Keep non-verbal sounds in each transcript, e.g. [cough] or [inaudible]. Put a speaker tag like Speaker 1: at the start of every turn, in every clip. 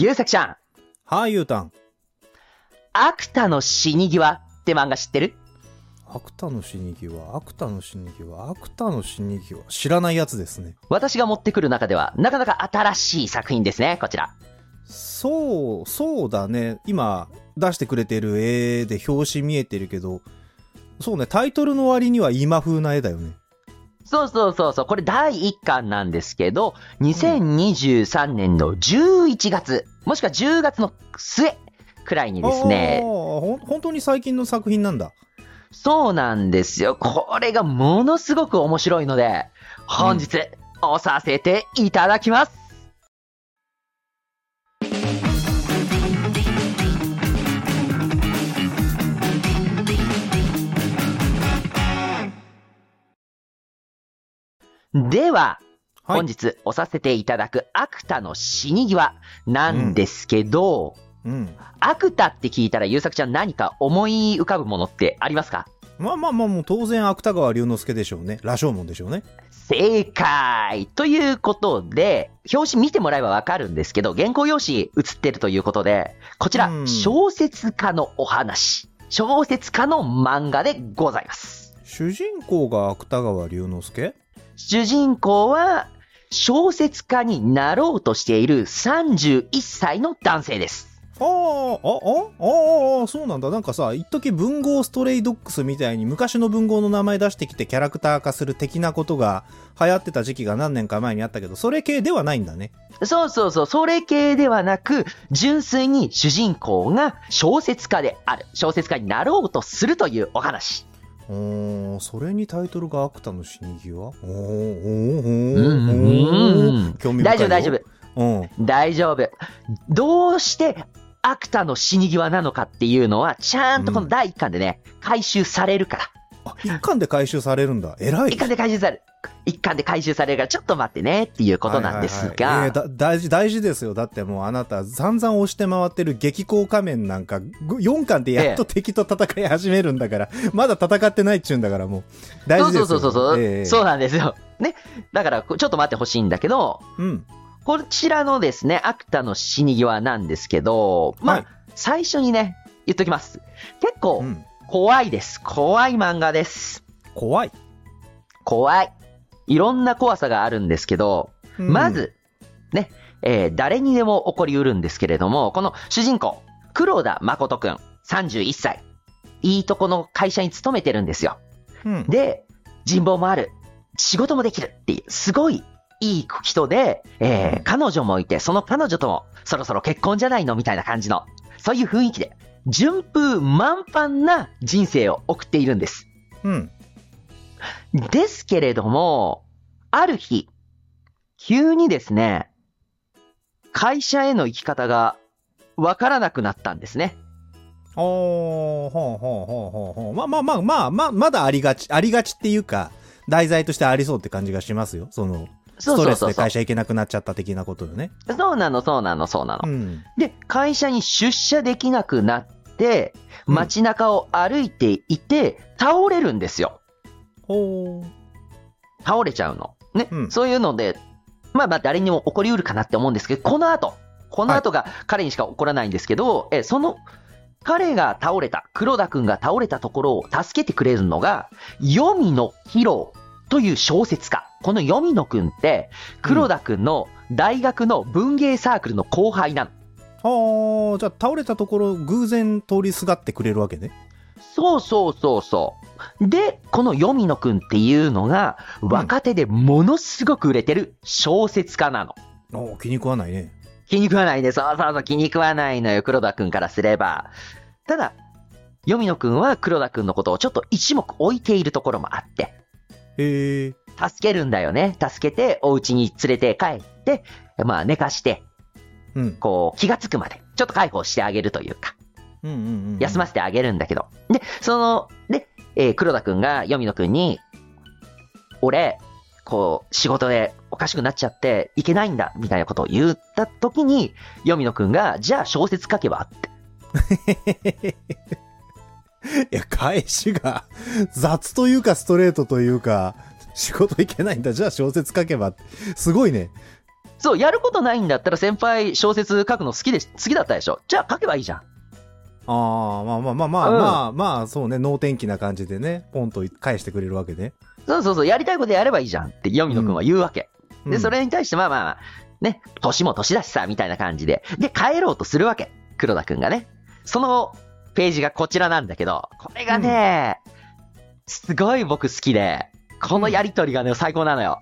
Speaker 1: ゆうさきちゃん、
Speaker 2: はい、ゆうたん。
Speaker 1: アクタの死に際って漫画知ってる？
Speaker 2: アクタの死に際、アクタの死に際、アクタの死に際。知らないやつですね。
Speaker 1: 私が持ってくる中では、なかなか新しい作品ですね、こちら。
Speaker 2: そう、そうだね。今、出してくれてる絵で表紙見えてるけど、そうね、タイトルの割には今風な絵だよね。
Speaker 1: そうそうそうそう、これ第1巻なんですけど、2023年の11月、もしくは10月の末くらいにですね
Speaker 2: 本当に最近の作品なんだ。
Speaker 1: そうなんですよ。これがものすごく面白いので、本日、押させていただきます。では、
Speaker 2: はい
Speaker 1: 本日押させていただくアクタの死に際なんですけど、
Speaker 2: うん。
Speaker 1: アクタって聞いたら、ゆうさくちゃん何か思い浮かぶものってありますか？
Speaker 2: まあまあまあ、もう当然芥川龍之介でしょうね。羅生門でしょうね。
Speaker 1: 正解ということで、表紙見てもらえばわかるんですけど、原稿用紙写ってるということで、こちら
Speaker 2: う、ん
Speaker 1: 小説家のお話、小説家の漫画でございます。
Speaker 2: 主人公が芥川龍之介？
Speaker 1: 主人公は、小説家になろうとしている31歳の男性です。
Speaker 2: ああ、あ、あ、ああ、そうなんだ。なんかさ、一時文豪ストレイドッグスみたいに昔の文豪の名前出してきてキャラクター化する的なことが流行ってた時期が何年か前にあったけど、それ系ではないんだね。
Speaker 1: そうそうそう、それ系ではなく、純粋に主人公が小説家である、小説家になろうとするというお話。
Speaker 2: おー、それにタイトルがアクタの死に際？おー、おー、お興味深いよ
Speaker 1: 大丈夫、大丈夫。
Speaker 2: うん。
Speaker 1: 大丈夫。どうしてアクタの死に際なのかっていうのは、ちゃんとこの第一巻でね、回収されるから。
Speaker 2: あ、一巻で回収されるんだ。偉い。
Speaker 1: 一巻で回収される。一巻で回収されるから、ちょっと待ってねっていうことなんです
Speaker 2: はいはいはい大事、大事ですよ。だってもうあなた、散々押して回ってる激高仮面なんか、4巻でやっと敵と戦い始めるんだから、[laughs] まだ戦ってないっちゅうんだからもう、大
Speaker 1: そう
Speaker 2: 事ですよ。
Speaker 1: そうそうそう、
Speaker 2: ええ
Speaker 1: そうなんですよ。ね。だから、ちょっと待ってほしいんだけど、
Speaker 2: うん。
Speaker 1: こちらのですね、アクタの死に際なんですけど、まあ、
Speaker 2: はい
Speaker 1: 最初にね、言っときます。結構
Speaker 2: う、ん。
Speaker 1: 怖いです。怖い漫画です。
Speaker 2: 怖い。
Speaker 1: 怖い。いろんな怖さがあるんですけど、
Speaker 2: うん
Speaker 1: ま、ず、ね、えー誰にでも起こりうるんですけれども、この主人公、黒田誠くん、31歳。いいとこの会社に勤めてるんですよ。
Speaker 2: うん。
Speaker 1: で、人望もある。仕事もできるっていう、すごいいい人で、えー彼女もいて、その彼女ともそろそろ結婚じゃないのみたいな感じの、そういう雰囲気で、順風満帆な人生を送っているんです。
Speaker 2: うん。
Speaker 1: ですけれども、ある日、急にですね、会社への生き方がわからなくなったんですね。
Speaker 2: おー、ほうほうほうほうほう。まあまあまあまあ、まあ、まだありがち、ありがちっていうか、題材としてありそうって感じがしますよ。その、ストレスで会社行けなくなっちゃった的なことよね。
Speaker 1: そうなの、そうなの、そうなの。
Speaker 2: うん。
Speaker 1: で、会社に出社できなくなって、
Speaker 2: うん
Speaker 1: 街中を歩いていて、倒れるんですよ。倒れちゃうの。ね。
Speaker 2: うん
Speaker 1: そういうので、まあまあ誰にも起こりうるかなって思うんですけど、この後、この後が彼にしか起こらないんですけど、えその、彼が倒れた、黒田くんが倒れたところを助けてくれるのが、黄泉のヒロという小説家。この黄泉くんって、黒田くんの大学の文芸サークルの後輩なの。
Speaker 2: はあ、じゃあ倒れたところ偶然通りすがってくれるわけね。
Speaker 1: そうそうそうそう。で、この黄泉くんっていうのが、若手でものすごく売れてる小説家なの。
Speaker 2: お気に食わないね。
Speaker 1: 気に食わないね。そうそうそう、気に食わないのよ、黒田くんからすれば。ただ、黄泉くんは黒田くんのことをちょっと一目置いているところもあって、
Speaker 2: へえ。
Speaker 1: 助けるんだよね。助けて、お家に連れて帰って、まあ寝かして、
Speaker 2: うん。
Speaker 1: こう、気がつくまで、ちょっと介抱してあげるというか。
Speaker 2: うんうんうん。
Speaker 1: 休ませてあげるんだけど。で、その、で、えー黒田くんが、読野くんに、俺、こう、仕事でおかしくなっちゃって、いけないんだ、みたいなことを言った時に、読野くんが、じゃあ小説書けばって。[laughs]
Speaker 2: いや、返しが雑というかストレートというか、仕事いけないんだ。じゃあ小説書けば。すごいね。
Speaker 1: そう、やることないんだったら先輩小説書くの好きで、好きだったでしょじゃあ書けばいいじゃん。
Speaker 2: ああ、まあまあまあまあ、
Speaker 1: うん
Speaker 2: まあまあ、そうね、能天気な感じでね、ポンと返してくれるわけね。
Speaker 1: そうそうそう、やりたいことやればいいじゃんって、ヨミノ君は言うわけ。で、
Speaker 2: うん
Speaker 1: それに対して、まあまあまあ、ね、年も年だしさ、みたいな感じで。で、帰ろうとするわけ。黒田君がね。そのページがこちらなんだけど、これがね、すごい僕好きで、このやりとりがね、最高なのよ。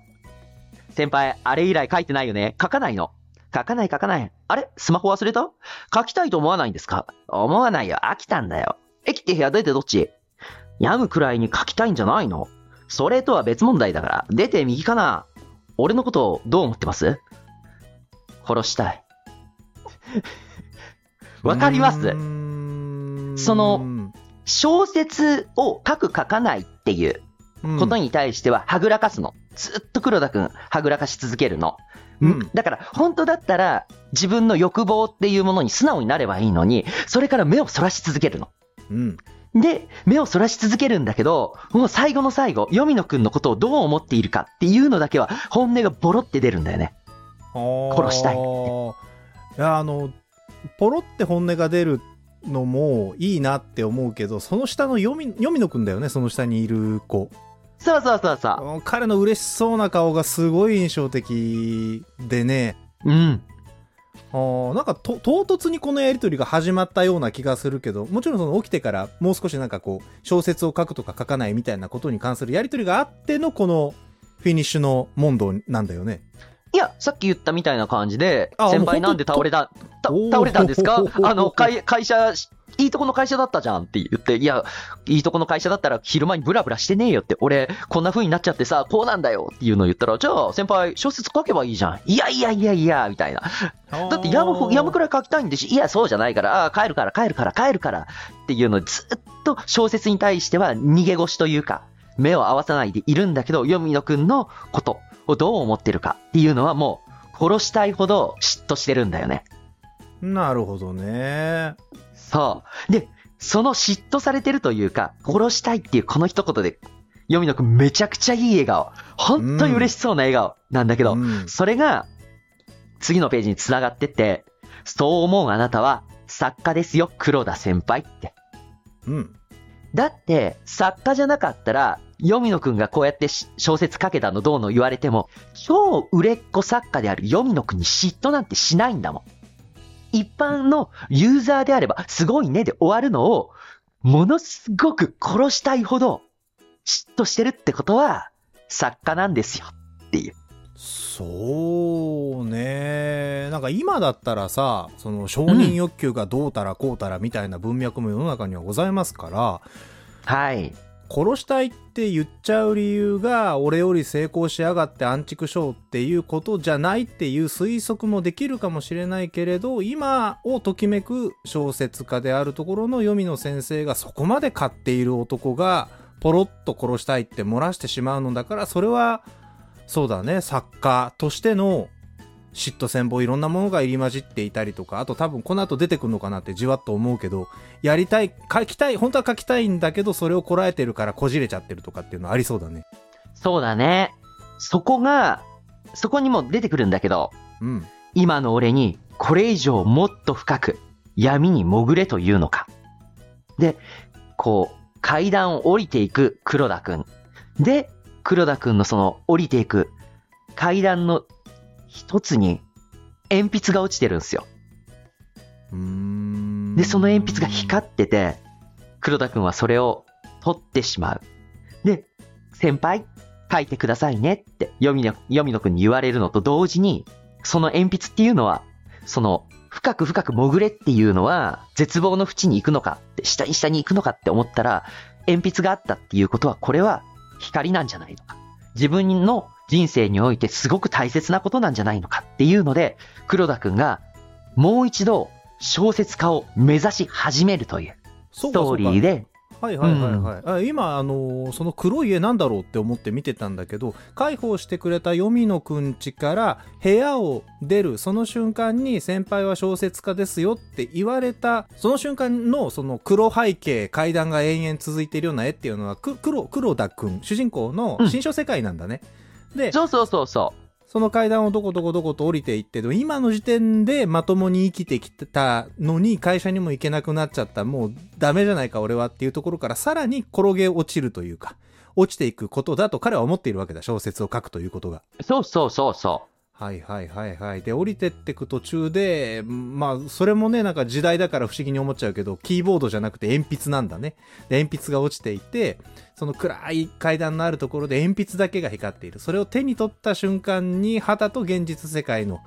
Speaker 1: 先輩、あれ以来書いてないよね書かないの。書かない書かない。あれ？スマホ忘れた？書きたいと思わないんですか？思わないよ。飽きたんだよ。駅って部屋出てどっち？病むくらいに書きたいんじゃないの？それとは別問題だから、出て右かな？俺のことどう思ってます？殺したい。[laughs] わかります？その小説を書く書かないっていう
Speaker 2: うん。
Speaker 1: ことに対してははぐらかすの。ずっと黒田くんはぐらかし続けるの。
Speaker 2: うん。
Speaker 1: だから本当だったら自分の欲望っていうものに素直になればいいのに、それから目をそらし続けるの。
Speaker 2: うん。
Speaker 1: で、目をそらし続けるんだけど、もう最後の最後、ヨミノくんのことをどう思っているかっていうのだけは本音がボロって出るんだよね。殺したい
Speaker 2: い。いや、あの、ポロって本音が出るのもいいなって思うけど、その下のヨミ、ヨミノくんだよね、その下にいる子。
Speaker 1: そうそうそうそ
Speaker 2: 彼の嬉しそうな顔がすごい印象的でね、
Speaker 1: う。うん。
Speaker 2: あなんか唐突にこのやり取りが始まったような気がするけど、もちろんその起きてからもう少しなんかこう、小説を書くとか書かないみたいなことに関するやり取りがあってのこのフィニッシュの問答なんだよね。
Speaker 1: いや、さっき言ったみたいな感じで、
Speaker 2: あ
Speaker 1: 先輩なんで倒れた、た倒れたんですか？[laughs] あの、会会社、いいとこの会社だったじゃんって言って、いや、いいとこの会社だったら昼間にブラブラしてねえよって、俺、こんな風になっちゃってさ、こうなんだよっていうのを言ったら、じゃあ、先輩、小説書けばいいじゃん。いやいやいやいや、みたいな。だって、やむ、やむくらい書きたいんでし、いや、そうじゃないから、ああ、帰るから、帰るから、帰るから、っていうのをずっと小説に対しては逃げ腰というか、目を合わさないでいるんだけど、ヨミノくんのことをどう思ってるかっていうのはもう、殺したいほど嫉妬してるんだよね。
Speaker 2: なるほどね。
Speaker 1: そう。で、その嫉妬されてるというか、殺したいっていうこの一言で、ヨミノくんめちゃくちゃいい笑顔。本当に嬉しそうな笑顔なんだけど、
Speaker 2: うん
Speaker 1: それが、次のページに繋がってって、そう思うあなたは、作家ですよ、黒田先輩って。
Speaker 2: うん。
Speaker 1: だって、作家じゃなかったら、ヨミノくんがこうやってし小説書けたのどうの言われても、超売れっ子作家であるヨミノくんに嫉妬なんてしないんだもん。一般のユーザーであれば、すごいねで終わるのを、ものすごく殺したいほど嫉妬してるってことは、作家なんですよっていう。
Speaker 2: そうね。なんか今だったらさ、その承認欲求がどうたらこうたらみたいな文脈も世の中にはございますから、
Speaker 1: はい。
Speaker 2: 殺したいって言っちゃう理由が俺より成功しやがってアンチクショーっていうことじゃないっていう推測もできるかもしれないけれど今をときめく小説家であるところの読みの先生がそこまで買っている男がポロッと殺したいって漏らしてしまうのだからそれはそうだね。作家としての嫉妬戦望いろんなものが入り混じっていたりとかあと多分この後出てくるのかなってじわっと思うけどやりたい書きたい本当は書きたいんだけどそれをこらえてるからこじれちゃってるとかっていうのありそうだね
Speaker 1: そうだね。そこが、そこにも出てくるんだけど、
Speaker 2: うん
Speaker 1: 今の俺にこれ以上もっと深く闇に潜れというのか。で、こう、階段を降りていく黒田くん。で、黒田くんのその降りていく階段の一つに鉛筆が落ちてるんですよ。で、その鉛筆が光ってて、黒田くんはそれを取ってしまう。で、先輩、書いてくださいねって、読みの、読みのくんに言われるのと同時に、その鉛筆っていうのは、その、深く深く潜れっていうのは、絶望の淵に行くのかって、下に下に行くのかって思ったら、鉛筆があったっていうことは、これは光なんじゃないのか。自分の人生においてすごく大切なことなんじゃないのかっていうので、黒田くんが、もう一度、小説家を目指し始めるというストーリーで、
Speaker 2: はいはいはいはい、あ今あのーその黒い家なんだろうって思って見てたんだけど介抱してくれた読みのくんちから部屋を出るその瞬間に先輩は小説家ですよって言われたその瞬間のその黒背景階段が延々続いているような絵っていうのはく黒黒田くん主人公の新書世界なんだね、で
Speaker 1: そうそうそうそ
Speaker 2: その階段をどこどこどこと降りていって、今の時点でまともに生きてきてたのに会社にも行けなくなっちゃった、もうダメじゃないか俺はっていうところからさらに転げ落ちるというか、落ちていくことだと彼は思っているわけだ、小説を書くということが。
Speaker 1: そうそうそうそ
Speaker 2: はいはいはいはい。で、降りてってく途中で、まあ、それもね、なんか時代だから不思議に思っちゃうけど、キーボードじゃなくて鉛筆なんだね。で、鉛筆が落ちていて、その暗い階段のあるところで鉛筆だけが光っている。それを手に取った瞬間に、旗と現実世界の、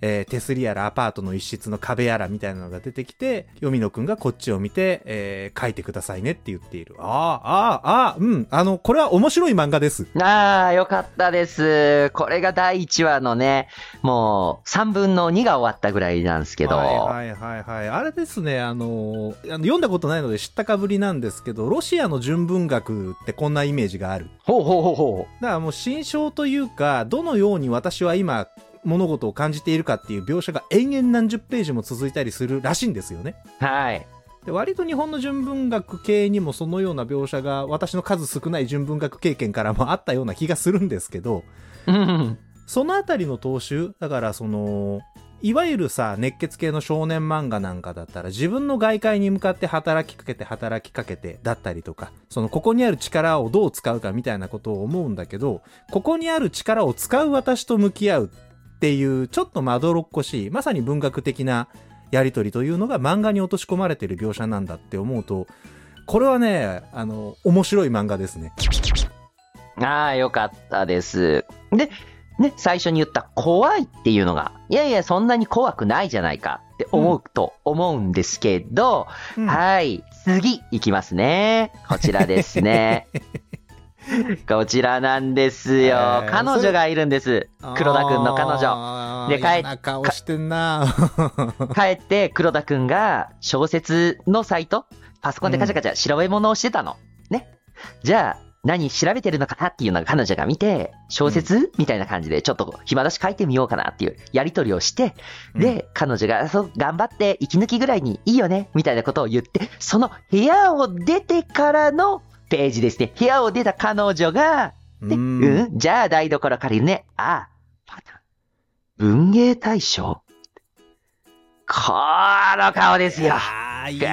Speaker 2: えー手すりやらアパートの一室の壁やらみたいなのが出てきて、ヨミノくんがこっちを見て、えー書いてくださいねって言っている。ああ、ああ、ああ、うん。あの、これは面白い漫画です。
Speaker 1: う。ああ、よかったです。これが第1話のね、もう3分の2が終わったぐらいなんですけど。
Speaker 2: はいはいはいはい。あれですね、あの、あの読んだことないので知ったかぶりなんですけど、ロシアの純文学ってこんなイメージがある。
Speaker 1: ほうほうほうほ
Speaker 2: だからもう心象というか、どのように私は今、物事を感じているかっていう描写が延々何十ページも続いたりするらしいんですよね。
Speaker 1: う。はい。
Speaker 2: で割と日本の純文学系にもそのような描写が私の数少ない純文学経験からもあったような気がするんですけど、
Speaker 1: うん。
Speaker 2: そのあたりの踏襲だからその、いわゆるさ、熱血系の少年漫画なんかだったら自分の外界に向かって働きかけて働きかけてだったりとか、そのここにある力をどう使うかみたいなことを思うんだけど、ここにある力を使う私と向き合うっていうちょっとまどろっこしい、まさに文学的なやりとりというのが漫画に落とし込まれている描写なんだって思うと、これはね、あの、面白い漫画ですね。
Speaker 1: ああ、よかったです。で、ね、最初に言った怖いっていうのが、いやいや、そんなに怖くないじゃないかって思うと思うんですけど、
Speaker 2: うん
Speaker 1: はい、次いきますね。こちらですね。[laughs] [laughs] こちらなんですよ。
Speaker 2: えー
Speaker 1: 彼女がいるんです。黒田くんの彼女。
Speaker 2: 女
Speaker 1: で帰っ
Speaker 2: 嫌な顔してんな [laughs]
Speaker 1: 帰って黒田くんが小説のサイト、パソコンでカチャカチャ調べ物をしてたの。ね。じゃあ、何調べてるのかなっていうのが彼女が見て、小説、みたいな感じでちょっと暇だし書いてみようかなっていうやりとりをして、で、彼女が、そう、頑張って息抜きぐらいにいいよね、みたいなことを言って、その部屋を出てからのページですね。部屋を出た彼女が、で、
Speaker 2: う
Speaker 1: うん？ん、じゃあ台所借りるね。ああ、パターン。文芸大賞この顔ですよ。
Speaker 2: いいね。きし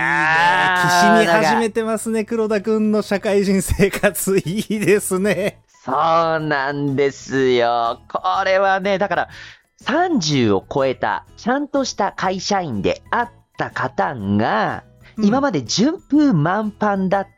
Speaker 2: み始めてますね、黒田くんの社会人生活。いいですね。
Speaker 1: そうなんですよ。これはね、だから、30を超えた、ちゃんとした会社員であった方が、今まで順風満帆だった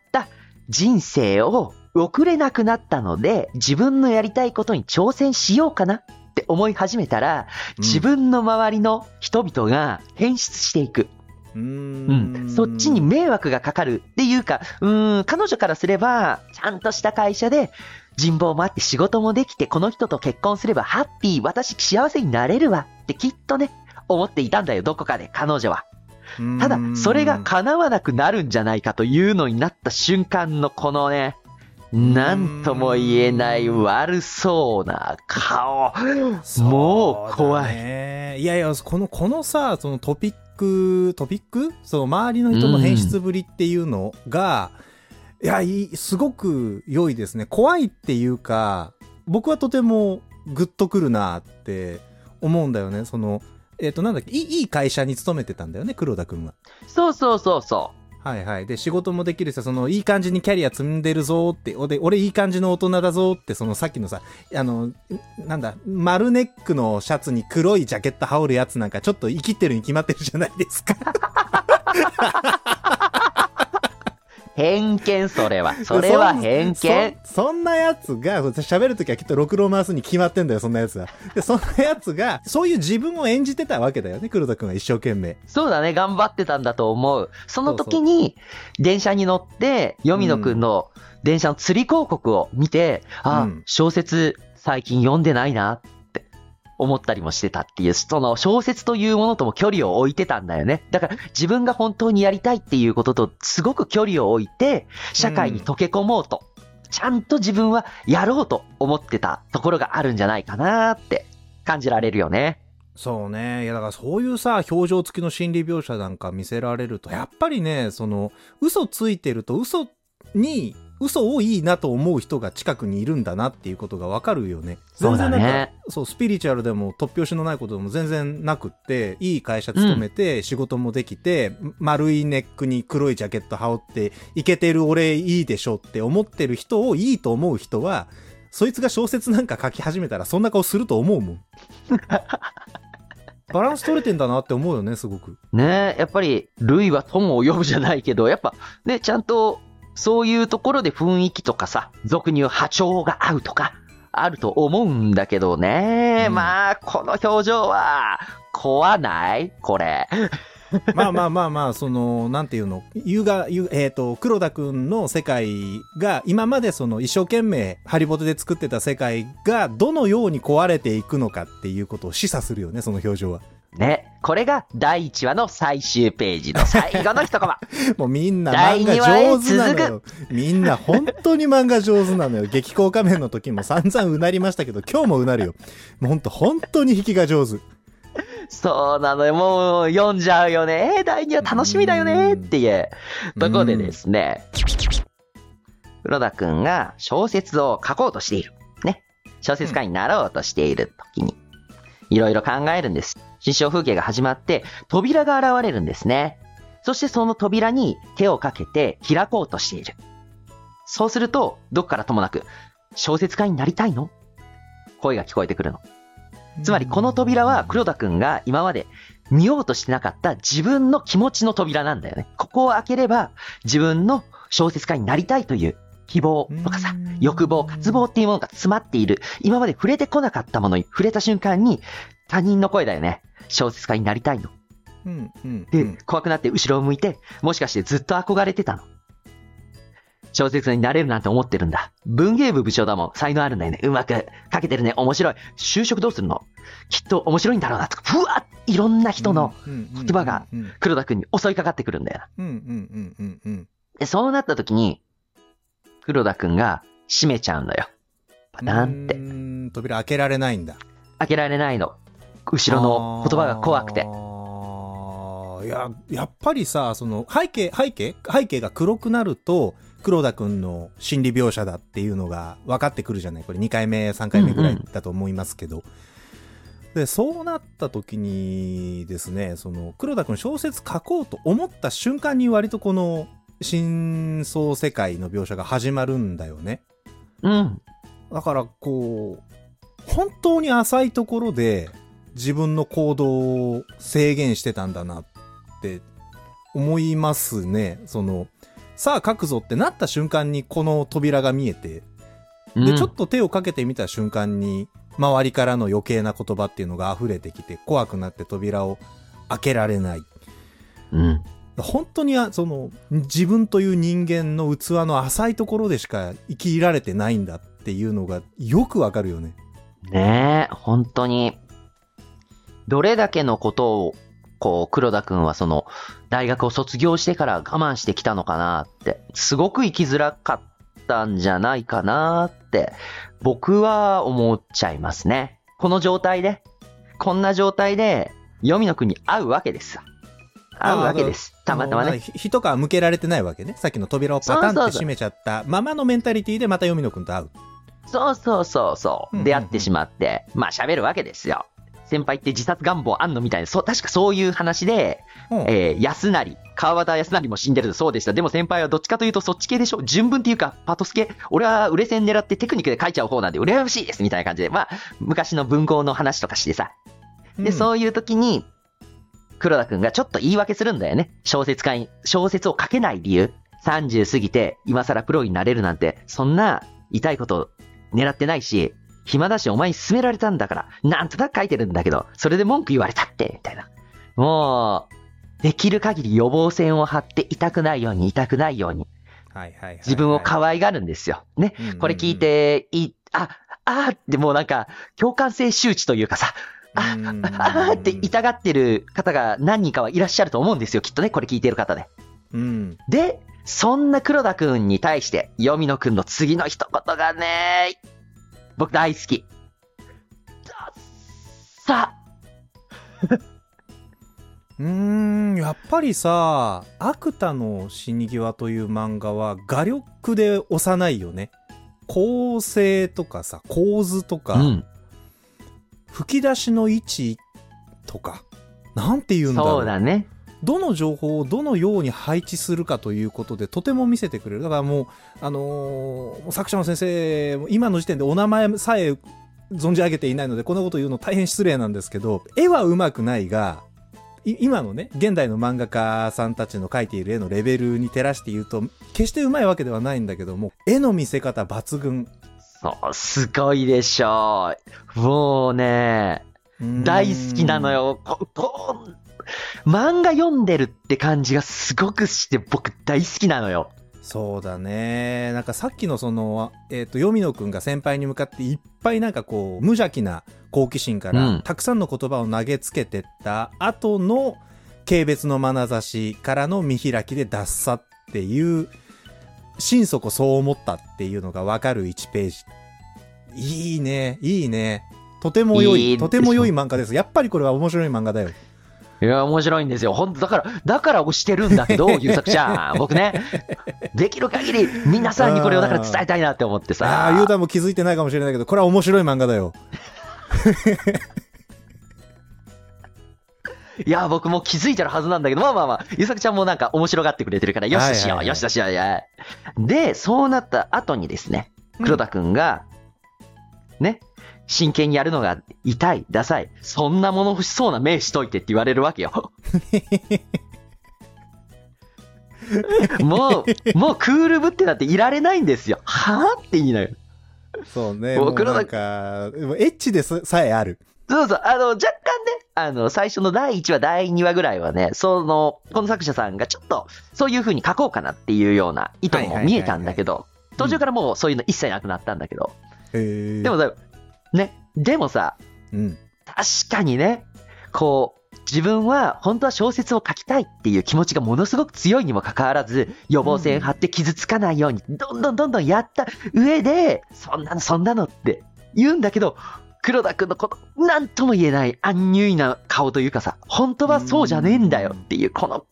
Speaker 1: 人生を送れなくなったので、自分のやりたいことに挑戦しようかなって思い始めたら、自分の周りの人々が変質していく。
Speaker 2: う
Speaker 1: うんん、そっちに迷惑がかかるっていうか、うーん、彼女からすれば、ちゃんとした会社で、人望もあって仕事もできて、この人と結婚すればハッピー、私幸せになれるわってきっとね、思っていたんだよ、どこかで、彼女は。ただ、それが叶わなくなるんじゃないかというのになった瞬間のこのね、なんとも言えない悪そうな顔。もう怖い
Speaker 2: い。いやいや、この、このさ、そのトピック、トピック？その周りの人の変質ぶりっていうのが、いや、すごく良いですね。怖いっていうか、僕はとてもグッとくるなって思うんだよね。その、えっ、と、なんだっけ、いいいい会社に勤めてたんだよね、黒田くんは。
Speaker 1: そうそうそうそ
Speaker 2: はいはい。で、仕事もできるしさ、その、いい感じにキャリア積んでるぞーって、俺、俺いい感じの大人だぞーって、そのさっきのさ、あの、なんだ、丸ネックのシャツに黒いジャケット羽織るやつなんかちょっと生きってるに決まってるじゃないですか。[laughs]
Speaker 1: 偏見、それは。それは偏見。
Speaker 2: そそんなやつが、喋るときはきっとろくろ回すに決まってんだよ、そんなやつは。で、そんなやつが、そういう自分を演じてたわけだよね、黒田くんは一生懸命。
Speaker 1: そうだね、頑張ってたんだと思う。その時に、電車に乗って、ヨミノくんの電車の釣り広告を見て、あ、
Speaker 2: うん
Speaker 1: 小説最近読んでないなって思ったりもしてたっていう、その小説というものとも距離を置いてたんだよね。だから自分が本当にやりたいっていうこととすごく距離を置いて、社会に溶け込もうと、ちゃんと自分はやろうと思ってたところがあるんじゃないかなって感じられるよね。
Speaker 2: そうね。いや、だからそういうさ、表情付きの心理描写なんか見せられると、やっぱりね、その、嘘ついてると嘘に嘘をいいなと思う人が近くにいるんだなっていうことがわかるよね。
Speaker 1: そうだ
Speaker 2: 全然なんか
Speaker 1: ね。
Speaker 2: そう、スピリチュアルでも突拍子のないことでも全然なくって、いい会社勤めて、仕事もできて、丸いネックに黒いジャケット羽織って、イケてる俺いいでしょって思ってる人をいいと思う人は、そいつが小説なんか書き始めたらそんな顔すると思うもん。[laughs] バランス取れてんだなって思うよね、すごく。
Speaker 1: ねやっぱり、類は友を呼ぶじゃないけど、やっぱ、ね、ちゃんと、そういうところで雰囲気とかさ、俗に言う波長が合うとか、あると思うんだけどね。
Speaker 2: うん
Speaker 1: まあ、この表情は、怖ない？これ。[laughs]
Speaker 2: まあまあまあまあ、その、なんていうの、ゆうが、ゆうえっ、と、黒田くんの世界が、今までその一生懸命、ハリボテで作ってた世界が、どのように壊れていくのかっていうことを示唆するよね、その表情は。
Speaker 1: ね。これが第1話の最終ページの最後の一コマ。[laughs]
Speaker 2: もうみんな
Speaker 1: 第
Speaker 2: 漫画上手なのよ。みんな本当に漫画上手なのよ。[laughs] 激高仮面の時も散々うなりましたけど、今日もうなるよ。もう本当本当に引きが上手。
Speaker 1: そうなのよ。もう読んじゃうよね。第2話楽しみだよね。っていうところでですね。黒田くんが小説を書こうとしている。ね。小説家になろうとしている時に、いろいろ考えるんです。新象風景が始まって、扉が現れるんですね。そしてその扉に手をかけて開こうとしている。そうすると、どっからともなく、小説家になりたいの？声が聞こえてくるの。つまりこの扉は黒田くんが今まで見ようとしてなかった自分の気持ちの扉なんだよね。ここを開ければ自分の小説家になりたいという希望とかさ
Speaker 2: うん、
Speaker 1: 欲望、渇望っていうものが詰まっている。今まで触れてこなかったものに触れた瞬間に他人の声だよね。小説家になりたいの。
Speaker 2: うん、うん。
Speaker 1: で、
Speaker 2: うん
Speaker 1: 怖くなって後ろを向いて、もしかしてずっと憧れてたの。小説家になれるなんて思ってるんだ。文芸部部長だもん。才能あるんだよね。うまく書けてるね。面白い。就職どうするの？きっと面白いんだろうな。とか、ふわっいろんな人の
Speaker 2: 言
Speaker 1: 葉が黒田くんに襲いかかってくるんだよな。
Speaker 2: うんうんうんうんうん
Speaker 1: で、そうなった時に、黒田くんが閉めちゃうんだよ。パターンって。
Speaker 2: て。扉開けられないんだ。
Speaker 1: 開けられないの。後ろの言葉が怖くて。
Speaker 2: いや、やっぱりさ、その、背景、背景背景が黒くなると、黒田くんの心理描写だっていうのが分かってくるじゃない？これ2回目、3回目ぐらいだと思いますけど。で、そうなった時にですね、その、黒田くん小説書こうと思った瞬間に割とこの、真相世界の描写が始まるんだよね。
Speaker 1: うん。
Speaker 2: だからこう、本当に浅いところで自分の行動を制限してたんだなって思いますね。その、さあ書くぞってなった瞬間にこの扉が見えて、で、ちょっと手をかけてみた瞬間に周りからの余計な言葉っていうのが溢れてきて怖くなって扉を開けられない。
Speaker 1: うん。
Speaker 2: 本当にあその自分という人間の器の浅いところでしか生きられてないんだっていうのがよくわかるよね。
Speaker 1: ねえ、本当に。どれだけのことを、こう、黒田くんはその、大学を卒業してから我慢してきたのかなって、すごく生きづらかったんじゃないかなって、僕は思っちゃいますね。この状態で、こんな状態で、黄泉の国に会うわけですよ。会うわけです。たまたまね。
Speaker 2: 火とかは向けられてないわけね。さっきの扉をパタンって閉めちゃったままのメンタリティでまた読みのくんと会う。
Speaker 1: そうそうそうそう。出会ってしまって、まあ喋るわけですよ。先輩って自殺願望あんの？みたいな、そう、確かそういう話で、
Speaker 2: うん
Speaker 1: えー、安成、川端康成も死んでるそうでした。でも先輩はどっちかというとそっち系でしょ？純文っていうか、パトスケ。俺は売れ線狙ってテクニックで書いちゃう方なんで、羨ましいですみたいな感じで、まあ、昔の文豪の話とかしてさ。で、
Speaker 2: うん
Speaker 1: そういう時に、黒田くんがちょっと言い訳するんだよね。小説家に、小説を書けない理由。30過ぎて、今更プロになれるなんて、そんな痛いこと狙ってないし、暇だしお前に勧められたんだから、なんとなく書いてるんだけど、それで文句言われたって、みたいな。もう、できる限り予防線を張って痛くないように痛くないように、
Speaker 2: はいはいはいはい
Speaker 1: 自分を可愛がるんですよ。ね
Speaker 2: うんうんうん。
Speaker 1: これ聞いて、い、あ、あーってもうなんか、共感性周知というかさ、あ、
Speaker 2: うん
Speaker 1: あーって痛がってる方が何人かはいらっしゃると思うんですよ、きっとね、これ聞いてる方で。
Speaker 2: うん。で、
Speaker 1: で、そんな黒田くんに対して、ヨミノくんの次の一言がね、僕大好き。さ、[laughs]
Speaker 2: うーん、やっぱりさ、アクタの死に際という漫画は画力で幼いよね。構成とかさ、構図とか、
Speaker 1: うん。
Speaker 2: 吹き出しの位置とか、なんて言うんだろう。
Speaker 1: そうだね。
Speaker 2: どの情報をどのように配置するかということでとても見せてくれる。だからもう、あのー作者の先生、今の時点でお名前さえ存じ上げていないので、こんなこと言うの大変失礼なんですけど、絵は上手くないが、い今のね、現代の漫画家さんたちの描いている絵のレベルに照らして言うと、決して上手いわけではないんだけども、絵の見せ方抜群。
Speaker 1: そう、すごいでしょう。もうね、大好きなの。よ。ここ漫画読んでるって感じがすごくして僕大好きなのよ。
Speaker 2: そうだね。なんかさっきのその、えっ、と、ヨミノくんが先輩に向かっていっぱいなんかこう、無邪気な好奇心から、
Speaker 1: うん
Speaker 2: たくさんの言葉を投げつけてった後の、軽蔑の眼差しからの見開きで脱さっていう、心底そう思ったっていうのがわかる1ページ。いいね、いいね。とても良いとても良い漫画です。やっぱりこれは面白い漫画だよ。
Speaker 1: いや、面白いんですよ。本当だから、だから押してるんだけど、[laughs] 優作ちゃん。僕ね、できる限り皆さんにこれをだから伝えたいなって思ってさ。
Speaker 2: ああ、ユータも気づいてないかもしれないけど、これは面白い漫画だよ。[laughs]
Speaker 1: いや、僕も気づいてるはずなんだけど、まあまあまあ、ゆさくちゃんもなんか面白がってくれてるから、よしとしよう、よしとしよう、やで、そうなった後にですね、黒田くんが、ね、真剣にやるのが痛い、ダサい、そんなもの欲しそうな目しといてって言われるわけよ。もう、もうクールぶってなっていられないんですよ。はぁって言いなよ。
Speaker 2: そうね。
Speaker 1: 僕の
Speaker 2: なんか、でもエッチでささえある。
Speaker 1: そうそう、あの、若干ね、あの、最初の第1話、第2話ぐらいはね、その、この作者さんがちょっと、そういう風に書こうかなっていうような意図も見えたんだけど、途中からもうそういうの一切なくなったんだけど、
Speaker 2: へえ。
Speaker 1: でもさ、ね、でもさ、
Speaker 2: うん。
Speaker 1: 確かにね、こう、自分は本当は小説を書きたいっていう気持ちがものすごく強いにもかかわらず、予防線張って傷つかないように、どんどんどんどんやった上で、そんなのそんなのって言うんだけど、黒田くんのこの、なんとも言えないアンニュイな顔というかさ、本当はそうじゃねえんだよっていう、この、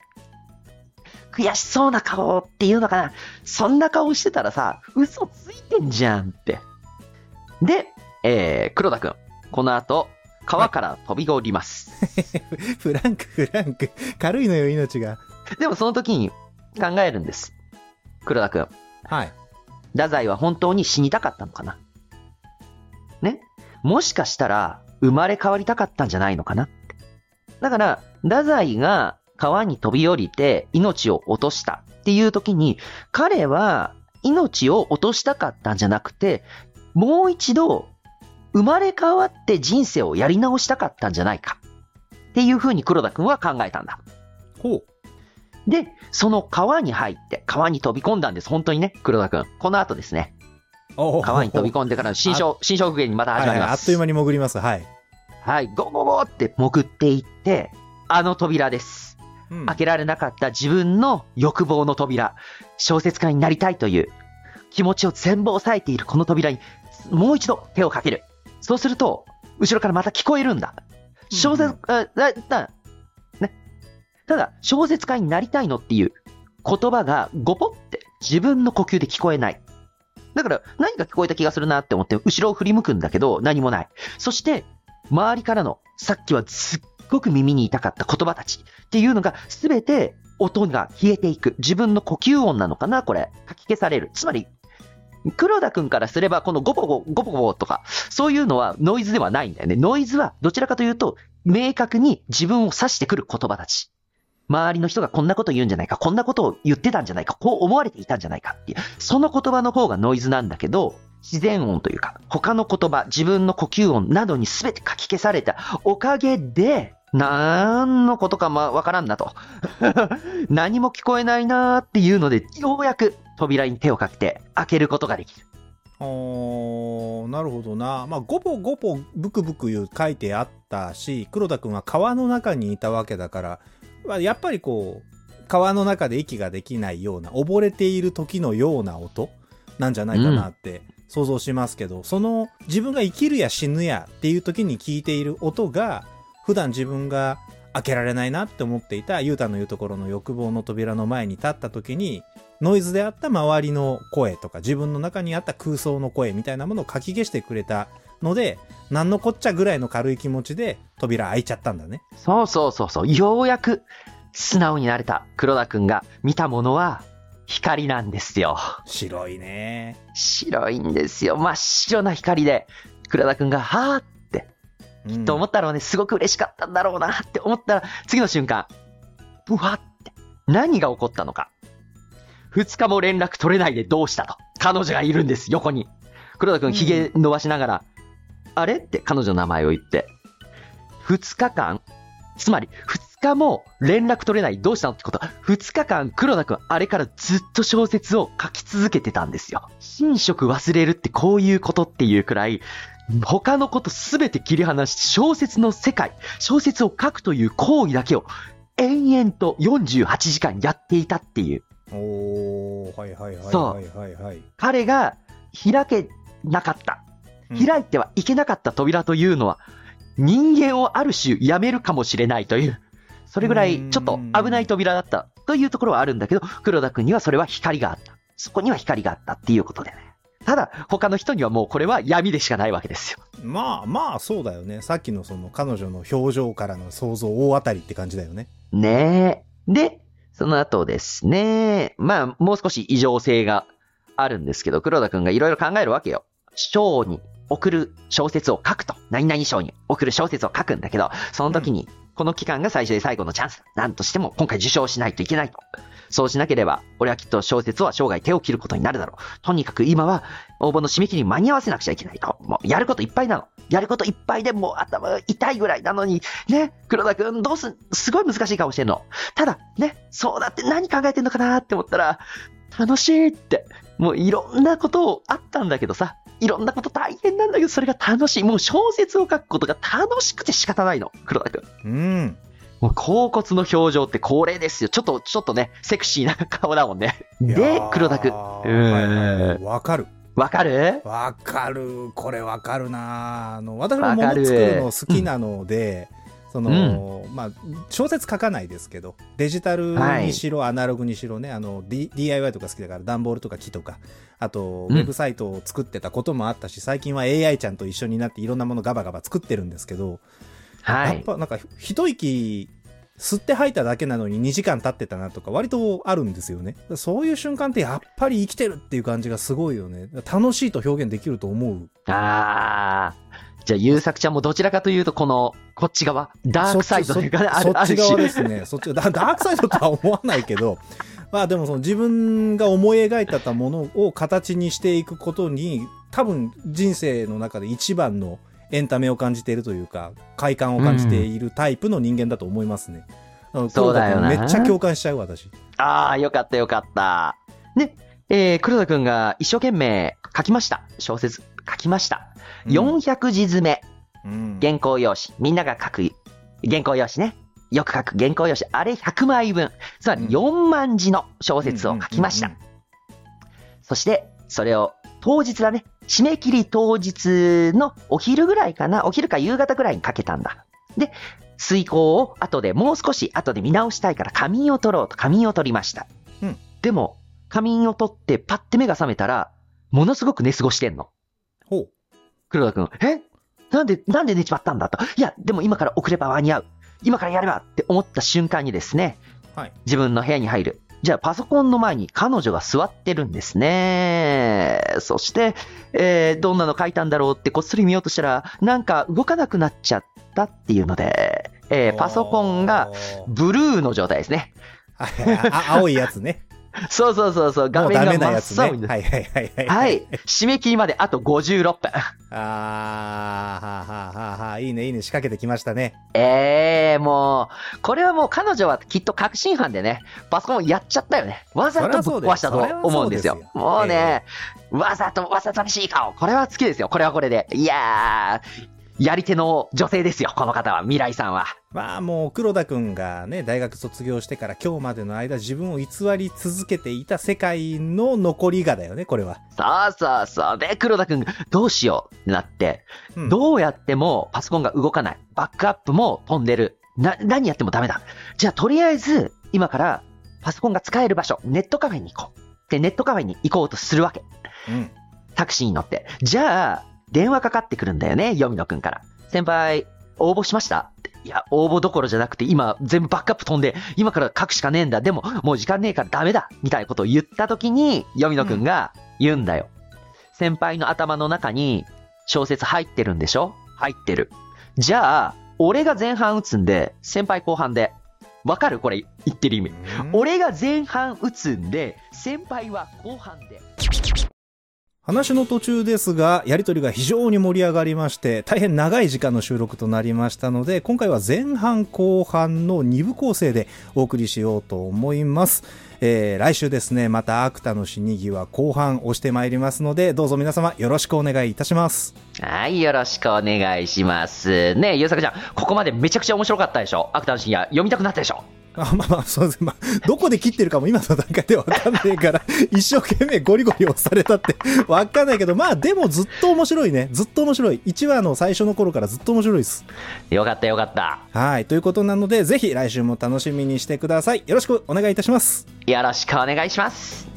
Speaker 1: 悔しそうな顔っていうのかな。そんな顔してたらさ、嘘ついてんじゃんって。で、えー、黒田くん、この後、川から飛び降ります。[laughs]
Speaker 2: フランク、フランク。軽いのよ、命が。
Speaker 1: でもその時に考えるんです。黒田くん。
Speaker 2: はい。
Speaker 1: 太宰は本当に死にたかったのかな？ね？もしかしたら生まれ変わりたかったんじゃないのかな？だから、太宰が川に飛び降りて命を落としたっていう時に、彼は命を落としたかったんじゃなくて、もう一度生まれ変わって人生をやり直したかったんじゃないかっていうふうに黒田くんは考えたんだ。
Speaker 2: ほう。
Speaker 1: で、その川に入って、川に飛び込んだんです。本当にね、黒田くん。この後ですね。
Speaker 2: お
Speaker 1: 川に飛び込んでからの新章、新章復元にまた始まります。
Speaker 2: はいはいあっという間に潜ります。はい。
Speaker 1: はい、ゴーゴーゴーって潜っていって、あの扉です。
Speaker 2: うん
Speaker 1: 開けられなかった自分の欲望の扉。小説家になりたいという気持ちを全部抑えているこの扉に、もう一度手をかける。そうすると、後ろからまた聞こえるんだ。小説、あだだね。ただ、小説家になりたいのっていう言葉がゴポって自分の呼吸で聞こえない。だから、何か聞こえた気がするなって思って、後ろを振り向くんだけど、何もない。そして、周りからの、さっきはすっごく耳に痛かった言葉たちっていうのが、すべて音が消えていく。自分の呼吸音なのかなこれ。かき消される。つまり、黒田くんからすれば、このゴポゴ、ゴポゴとか、そういうのはノイズではないんだよね。ノイズはどちらかというと、明確に自分を指してくる言葉たち。周りの人がこんなこと言うんじゃないか、こんなことを言ってたんじゃないか、こう思われていたんじゃないかっていう、その言葉の方がノイズなんだけど、自然音というか、他の言葉、自分の呼吸音などに全て書き消されたおかげで、何のことかまわからんなと。[laughs] 何も聞こえないなーっていうので、ようやく扉に手をかけて開けることができる。
Speaker 2: おーなるほどな。まあ、ゴポゴポブクブクいう書いてあったし、黒田くんは川の中にいたわけだから、まあ、やっぱりこう、川の中で息ができないような、溺れている時のような音なんじゃないかなって想像しますけど、その自分が生きるや死ぬやっていう時に聞いている音が、普段自分が開けられないなって思っていたユータの言うところの欲望の扉の前に立った時に、ノイズであった周りの声とか自分の中にあった空想の声みたいなものをかき消してくれたので、何のこっちゃぐらいの軽い気持ちで扉開いちゃったんだね。
Speaker 1: そうそうそうそう。ようやく素直になれた黒田くんが見たものは光なんですよ。
Speaker 2: 白いね。
Speaker 1: 白いんですよ。真っ白な光で、黒田くんが、はーって、
Speaker 2: うん
Speaker 1: と思ったろうね、すごく嬉しかったんだろうなって思ったら、次の瞬間、ブワって、何が起こったのか。二日も連絡取れないでどうしたと。彼女がいるんです、横に。黒田くん、髭伸ばしながら、あれ？って彼女の名前を言って、二日間、つまり、二日も連絡取れない、どうしたのってことは、二日間黒田くん、あれからずっと小説を書き続けてたんですよ。寝食忘れるってこういうことっていうくらい、他のことすべて切り離して小説の世界、小説を書くという行為だけを延々と48時間やっていたっていう。
Speaker 2: おー、はいはいはい
Speaker 1: そ
Speaker 2: はいはいはい。
Speaker 1: 彼が開けなかった。
Speaker 2: うん
Speaker 1: 開いてはいけなかった扉というのは、人間をある種やめるかもしれないという、それぐらいちょっと危ない扉だったというところはあるんだけど、黒田君にはそれは光があった。そこには光があったっていうことでね。ただ、他の人にはもうこれは闇でしかないわけですよ。
Speaker 2: まあまあそうだよね。さっきのその彼女の表情からの想像大当たりって感じだよね。
Speaker 1: ねえ。で、その後ですね、まあ、もう少し異常性があるんですけど、黒田くんがいろいろ考えるわけよ。章に送る小説を書くと。何々章に送る小説を書くんだけど、その時に、この期間が最初で最後のチャンスだ。なんとしても今回受賞しないといけないと。そうしなければ、俺はきっと小説は生涯手を切ることになるだろう。とにかく今は応募の締め切りに間に合わせなくちゃいけないと。もうやることいっぱいなの。やることいっぱいでもう頭が痛いぐらいなのに、ね、黒田くんどうすん、すごい難しい顔してんの。ただ、ね、そうだって何考えてんのかなって思ったら、楽しいって。もういろんなことあったんだけどさ、いろんなこと大変なんだけど、それが楽しい。もう小説を書くことが楽しくて仕方ないの、黒田くん。
Speaker 2: うん。
Speaker 1: もう甲骨の表情ってこれですよ。ちょっと、ちょっとね、セクシーな顔だもんね。で、黒田くん。
Speaker 2: ん。わかる。
Speaker 1: わかる？
Speaker 2: わかる。これわかるな。あの、私も物作るの好きなので、その、まあ、小説書かないですけど、デジタルにしろ、アナログにしろね、あの、D、DIY とか好きだから、段ボールとか木とか、あと、ウ
Speaker 1: うん。
Speaker 2: ェブサイトを作ってたこともあったし、最近は AI ちゃんと一緒になっていろんなものガバガバ作ってるんですけど、
Speaker 1: はい。
Speaker 2: やっぱなんか、一息、吸って吐いただけなのに2時間経ってたなとか割とあるんですよね。そういう瞬間ってやっぱり生きてるっていう感じがすごいよね。楽しいと表現できると思う。
Speaker 1: あー。じゃあ、優作ちゃんもどちらかというと、この、こっち側、ダークサイドというかね、あ
Speaker 2: そっち側で
Speaker 1: 種。
Speaker 2: すね。そっちダダークサイドとは思わないけど、[laughs] まあでもその自分が思い描いてたものを形にしていくことに、多分人生の中で一番のエンタメを感じているというか、快感を感じているタイプの人間だと思いますね。あの
Speaker 1: そうだよ
Speaker 2: めっちゃ共感しちゃう私。
Speaker 1: あー、よかったよかった。で、えー、黒田くんが一生懸命書きました。小説書きました。400字詰め。
Speaker 2: うん
Speaker 1: 原稿用紙。みんなが書く原稿用紙ね。よく書く原稿用紙。あれ100枚分。つまり
Speaker 2: うん
Speaker 1: 4万字の小説を書きました。そして、それを当日だね。締め切り当日のお昼ぐらいかな。お昼か夕方ぐらいに書けたんだ。で、遂行を後でもう少し後で見直したいから仮眠を取ろうと仮眠を取りました。
Speaker 2: うん
Speaker 1: でも、仮眠を取ってパッて目が覚めたら、ものすごく寝過ごしてんの。
Speaker 2: ほう。
Speaker 1: 黒田くん、え？なんで、なんで寝ちまったんだと。いや、でも今から送れば間に合う。今からやればって思った瞬間にですね、
Speaker 2: はい。
Speaker 1: 自分の部屋に入る。じゃあパソコンの前に彼女が座ってるんですね。そして、えーどんなの書いたんだろうってこっそり見ようとしたら、なんか動かなくなっちゃったっていうので、えーパソコンがブルーの状態ですね。
Speaker 2: 青いやつね。[laughs]
Speaker 1: そうそうそうそう、画面が真っ。青いんです。
Speaker 2: はいはいはいはい。
Speaker 1: はい。締め切りまであと56分。
Speaker 2: あー、はあはあはあはあ、いいねいいね、仕掛けてきましたね。
Speaker 1: ええもう、これはもう彼女はきっと確信犯でね、パソコンやっちゃったよね。わざとぶっ壊したと思うんですよ。
Speaker 2: うですよ
Speaker 1: もうね、わざとわざとらしい顔。これは好きですよ。これはこれで。いやー、やり手の女性ですよ。この方は、未来さんは。
Speaker 2: まあもう黒田くんがね、大学卒業してから今日までの間自分を偽り続けていた世界の残りがだよね、これは。
Speaker 1: そうそうそう。で、黒田くんがどうしようってなって、
Speaker 2: うん
Speaker 1: どうやってもパソコンが動かない。バックアップも飛んでる。な、何やってもダメだ。じゃあ、とりあえず、今から、パソコンが使える場所、ネットカフェに行こう。で、ネットカフェに行こうとするわけ。
Speaker 2: うん。
Speaker 1: タクシーに乗って。じゃあ、電話かかってくるんだよね、ヨミノくんから。先輩、応募しました？いや、応募どころじゃなくて、今、全部バックアップ飛んで、今から書くしかねえんだ。でも、もう時間ねえからダメだみたいなことを言った時に、ヨミノくんが言うんだよ。先輩の頭の中に、小説入ってるんでしょ？入ってる。じゃあ、俺が前半打つんで、先輩後半で。わかる？これ言ってる意味。俺が前半打つんで、先輩は後半で。
Speaker 2: 話の途中ですが、やりとりが非常に盛り上がりまして、大変長い時間の収録となりましたので、今回は前半後半の2部構成でお送りしようと思います。えー、来週ですね、またアクタの死に際後半押してまいりますので、どうぞ皆様よろしくお願いいたします。
Speaker 1: はい、よろしくお願いします。ねえ、ゆうさくちゃん、ここまでめちゃくちゃ面白かったでしょ？アクターの深夜、読みたくなったでしょ？
Speaker 2: あまあまあ、そうですね。まあ、どこで切ってるかも今の段階でわかんないから、[laughs] 一生懸命ゴリゴリ押されたってわかんないけど、まあでもずっと面白いね。ずっと面白い。1話の最初の頃からずっと面白いです。
Speaker 1: よかったよかった。
Speaker 2: はい。ということなので、ぜひ来週も楽しみにしてください。よろしくお願いいたします。
Speaker 1: よろしくお願いします。